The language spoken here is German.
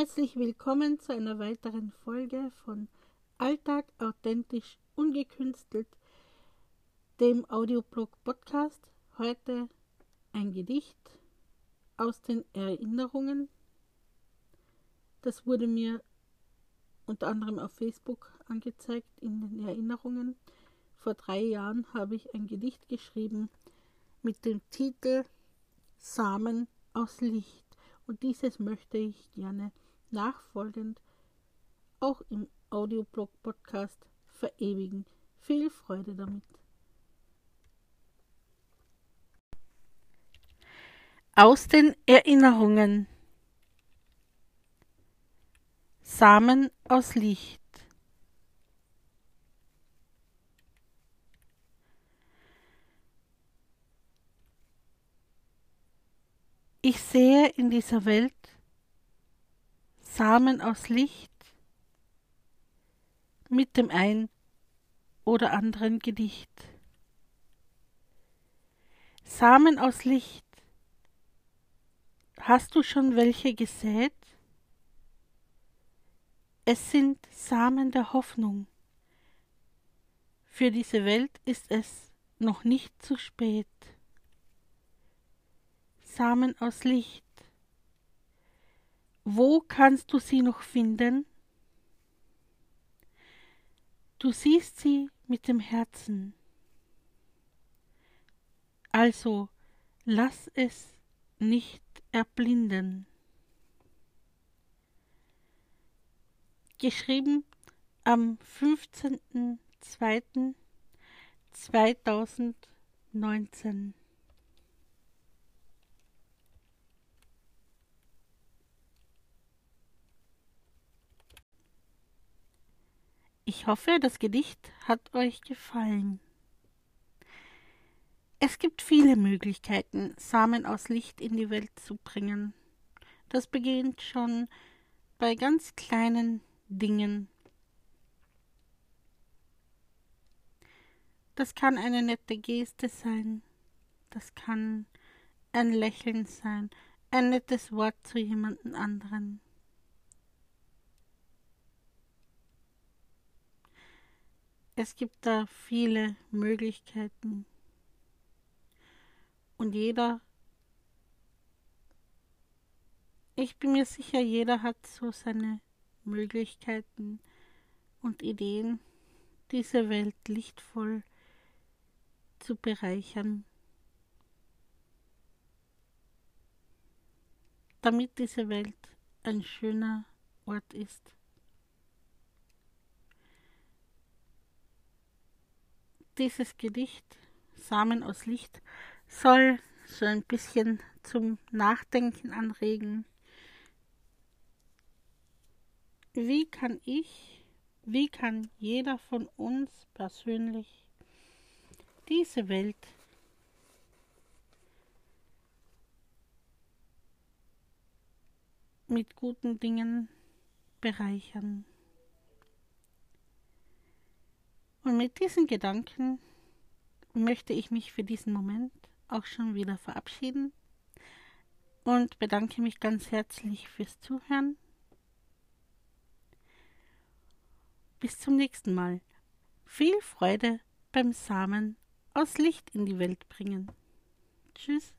Herzlich willkommen zu einer weiteren Folge von Alltag authentisch ungekünstelt, dem Audioblog Podcast. Heute ein Gedicht aus den Erinnerungen. Das wurde mir unter anderem auf Facebook angezeigt in den Erinnerungen. Vor drei Jahren habe ich ein Gedicht geschrieben mit dem Titel Samen aus Licht. Und dieses möchte ich gerne nachfolgend auch im Audioblog-Podcast verewigen. Viel Freude damit. Aus den Erinnerungen Samen aus Licht Ich sehe in dieser Welt Samen aus Licht mit dem ein oder anderen Gedicht. Samen aus Licht. Hast du schon welche gesät? Es sind Samen der Hoffnung. Für diese Welt ist es noch nicht zu spät. Samen aus Licht. Wo kannst du sie noch finden? Du siehst sie mit dem Herzen. Also lass es nicht erblinden. Geschrieben am 15.02.2019. Ich hoffe, das Gedicht hat euch gefallen. Es gibt viele Möglichkeiten, Samen aus Licht in die Welt zu bringen. Das beginnt schon bei ganz kleinen Dingen. Das kann eine nette Geste sein, das kann ein Lächeln sein, ein nettes Wort zu jemandem anderen. Es gibt da viele Möglichkeiten. Und jeder, ich bin mir sicher, jeder hat so seine Möglichkeiten und Ideen, diese Welt lichtvoll zu bereichern, damit diese Welt ein schöner Ort ist. Dieses Gedicht Samen aus Licht soll so ein bisschen zum Nachdenken anregen. Wie kann ich, wie kann jeder von uns persönlich diese Welt mit guten Dingen bereichern? Und mit diesen Gedanken möchte ich mich für diesen Moment auch schon wieder verabschieden und bedanke mich ganz herzlich fürs Zuhören. Bis zum nächsten Mal. Viel Freude beim Samen aus Licht in die Welt bringen. Tschüss.